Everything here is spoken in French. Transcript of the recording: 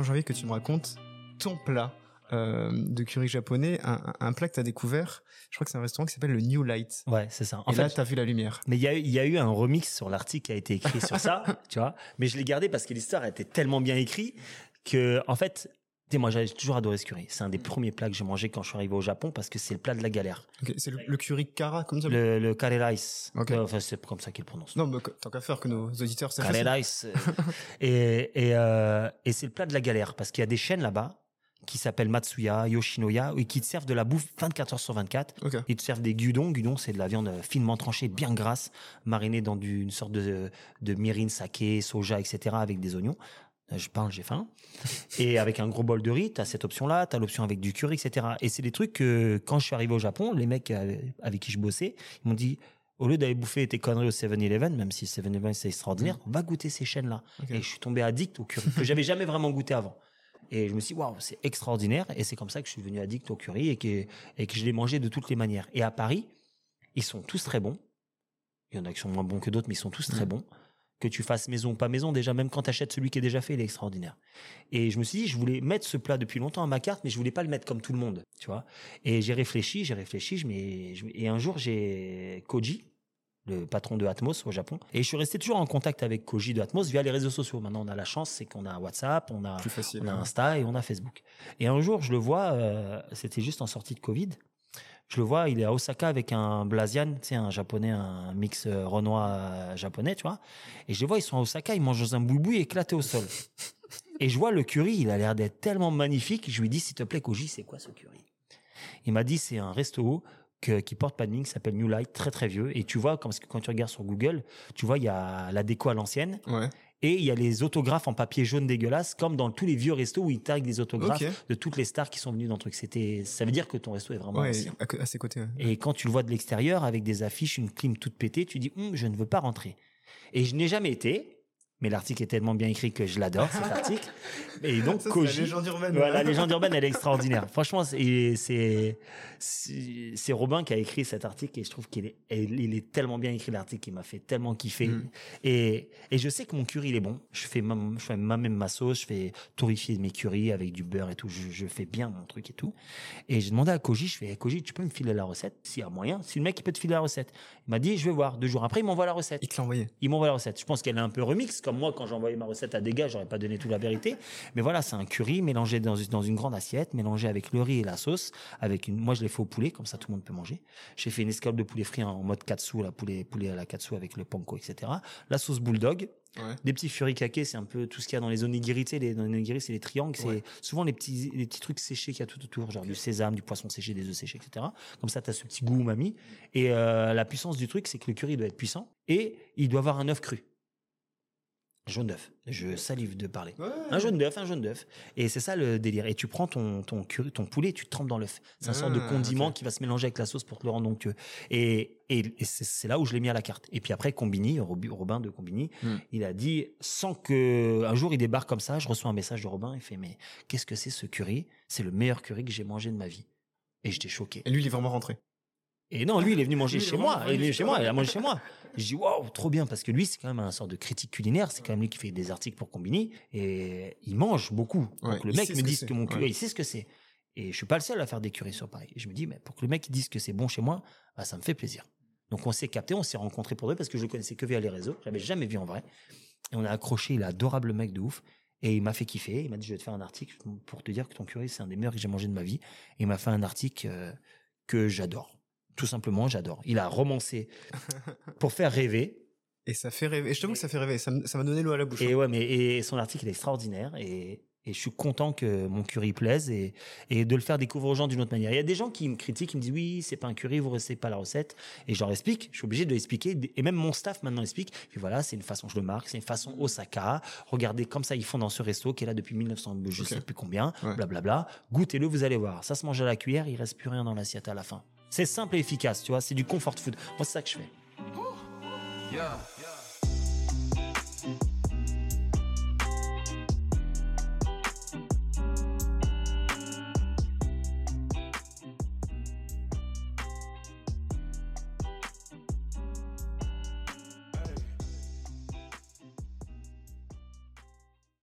moi j'ai envie que tu me racontes ton plat euh, de curry japonais, un, un plat que t'as découvert. Je crois que c'est un restaurant qui s'appelle le New Light. Ouais, c'est ça. En Et fait, là, t'as vu la lumière. mais il y a, y a eu un remix sur l'article qui a été écrit sur ça, tu vois. Mais je l'ai gardé parce que l'histoire était tellement bien écrite que, en fait, moi j'ai toujours adoré ce curry. C'est un des premiers plats que j'ai mangé quand je suis arrivé au Japon parce que c'est le plat de la galère. C'est le, le curry kara, comme ça. Le, le curry rice. Euh, Enfin, c'est comme ça qu'il le prononce. Non, mais tant qu'à faire que nos auditeurs sachent. Curry rice. euh, et et, euh, et c'est le plat de la galère parce qu'il y a des chaînes là-bas qui s'appellent Matsuya, Yoshinoya et qui te servent de la bouffe 24 heures sur 24. Ok. Ils te servent des gudons. Gudon, c'est de la viande finement tranchée, bien grasse, marinée dans du- une sorte de, de mirin, saké, soja, etc. avec des oignons. Euh, Je parle, j'ai faim. Et avec un gros bol de riz, t'as cette option-là, t'as l'option avec du curry, etc. Et c'est des trucs que, quand je suis arrivé au Japon, les mecs euh, avec qui je bossais, ils m'ont dit, au lieu d'aller bouffer tes conneries au 7-Eleven, même si 7-Eleven c'est extraordinaire, va goûter ces chaînes-là. Et je suis tombé addict au curry, que j'avais jamais vraiment goûté avant. Et je me suis dit, waouh, c'est extraordinaire. Et c'est comme ça que je suis devenu addict au curry et que, et que je l'ai mangé de toutes les manières. Et à Paris, ils sont tous très bons. Il y en a qui sont moins bons que d'autres, mais ils sont tous très Mhm. bons. Que tu fasses maison ou pas maison, déjà, même quand tu achètes celui qui est déjà fait, il est extraordinaire. Et je me suis dit, je voulais mettre ce plat depuis longtemps à ma carte, mais je voulais pas le mettre comme tout le monde, tu vois. Et j'ai réfléchi, j'ai réfléchi, et un jour, j'ai Koji, le patron de Atmos au Japon. Et je suis resté toujours en contact avec Koji de Atmos via les réseaux sociaux. Maintenant, on a la chance, c'est qu'on a WhatsApp, on a, facile. on a. Insta et on a Facebook. Et un jour, je le vois, euh, c'était juste en sortie de Covid. Je le vois, il est à Osaka avec un Blasian, tu un japonais, un mix euh, renois euh, japonais, tu vois. Et je les vois, ils sont à Osaka, ils mangent dans un boui éclaté au sol. et je vois le curry, il a l'air d'être tellement magnifique. Je lui dis, s'il te plaît, Koji, c'est quoi ce curry? Il m'a dit, c'est un resto qui porte pas de s'appelle New Light, très très vieux. Et tu vois, comme, quand tu regardes sur Google, tu vois, il y a la déco à l'ancienne. Ouais. Et il y a les autographes en papier jaune dégueulasse, comme dans tous les vieux restos où ils taguent des autographes de toutes les stars qui sont venues dans le truc. C'était, ça veut dire que ton resto est vraiment Ouais, ancien. à, ses côtés. ouais. Et quand tu le vois de l'extérieur avec des affiches, une clim toute pétée, tu dis Hum, je ne veux pas rentrer. Et je n'ai jamais été, mais l'article est tellement bien écrit que je l'adore cet article. Et donc Ça, c'est la Koji, légende urbaine. voilà, la légende urbaine, elle est extraordinaire. Franchement, c'est Robin qui a écrit cet article et je trouve qu'il est il est tellement bien écrit l'article, il m'a fait tellement kiffer. Mm. Et et je sais que mon curry il est bon. Je fais ma- je fais moi-même ma sauce, je fais torréfier mes currys avec du beurre et tout. Je, je fais bien mon truc et tout. Et j'ai demandé à Koji, je fais Koji, tu peux me filer la recette? S'il y a moyen. Si le mec il peut te filer la recette, il m'a dit je vais voir. Deux jours après, il m'envoie la recette. Il te l'a envoyé. Il m'envoie la recette. Je pense qu'elle est un peu remix, comme moi quand j'ai envoyé ma recette à des gars, j'aurais pas donné toute la vérité. Mais voilà, c'est un curry mélangé dans, une- dans une grande assiette, mélangé avec le riz et la sauce. Avec une, moi je l'ai fait au poulet, comme ça tout le monde peut manger. J'ai fait une escalope de poulet frit en mode katsu, la poulet, poulet à la katsu avec le panko, etc. La sauce bulldog, Ouais. des petits furikake, c'est un peu tout ce qu'il y a dans les onigiri. Tu sais, les, dans les onigiri, c'est les triangles, c'est Ouais. souvent les petits, les petits trucs séchés qu'il y a tout autour, genre du sésame, du poisson séché, des œufs séchés, etc. Comme ça, tu as ce petit goût umami. Et euh, la puissance du truc, c'est que le curry doit être puissant et il doit avoir un œuf cru. Jaune d'œuf. Je salive de parler. Ouais. Un jaune d'œuf, un jaune d'œuf. Et c'est ça le délire. Et tu prends ton, ton, curry, ton poulet, tu te trempes dans l'œuf. C'est un sorte de Ah, condiment qui va se mélanger avec la sauce pour te le rendre onctueux. Et, et, et c'est là où je l'ai mis à la carte. Et puis après, Combini, Robi- Robin de Combini, Hmm. il a dit, sans que un jour il débarque comme ça, je reçois un message de Robin, il fait, mais qu'est-ce que c'est ce curry? C'est le meilleur curry que j'ai mangé de ma vie. Et j'étais choqué. Et lui, il est vraiment rentré. Et non, lui, il est venu manger chez moi. Il est venu chez moi. Il a mangé chez moi. Je dis, waouh, trop bien. Parce que lui, c'est quand même un sorte de critique culinaire. C'est quand même lui qui fait des articles pour Combini. Et il mange beaucoup. Ouais, Donc le mec me ce que dit que mon curry, Ouais. il sait ce que c'est. Et je suis pas le seul à faire des currys sur Paris. Et je me dis, mais pour que le mec il dise que c'est bon chez moi, bah, ça me fait plaisir. Donc on s'est capté, on s'est rencontrés pour deux parce que je le connaissais que via les réseaux. Je l'avais jamais vu en vrai. Et on a accroché. Il est adorable mec de ouf. Et il m'a fait kiffer. Il m'a dit, je vais te faire un article pour te dire que ton curry, c'est un des meilleurs que j'ai mangé de ma vie. Et il m'a fait un article euh, que j'adore. Tout simplement, j'adore. Il a romancé pour faire rêver. Et ça fait rêver. Et je t'avoue que ça fait rêver. Ça m'a donné l'eau à la bouche. hein. Et ouais, mais et son article est extraordinaire et, et je suis content que mon curry plaise et, et de le faire découvrir aux gens d'une autre manière. Il y a des gens qui me critiquent, qui me disent oui, c'est pas un curry, vous recevez pas la recette. Et je leur explique, je suis obligé de l'expliquer. Et même mon staff maintenant explique. Puis voilà, c'est une façon, je le marque, c'est une façon Osaka. Regardez comme ça ils font dans ce resto qui est là depuis 1900, je Ok. sais plus combien, Ouais. blablabla. Goûtez-le, vous allez voir. Ça se mange à la cuillère, il reste plus rien dans l'assiette à la fin. C'est simple et efficace, tu vois, c'est du comfort food. Moi, c'est ça que je fais. Yeah.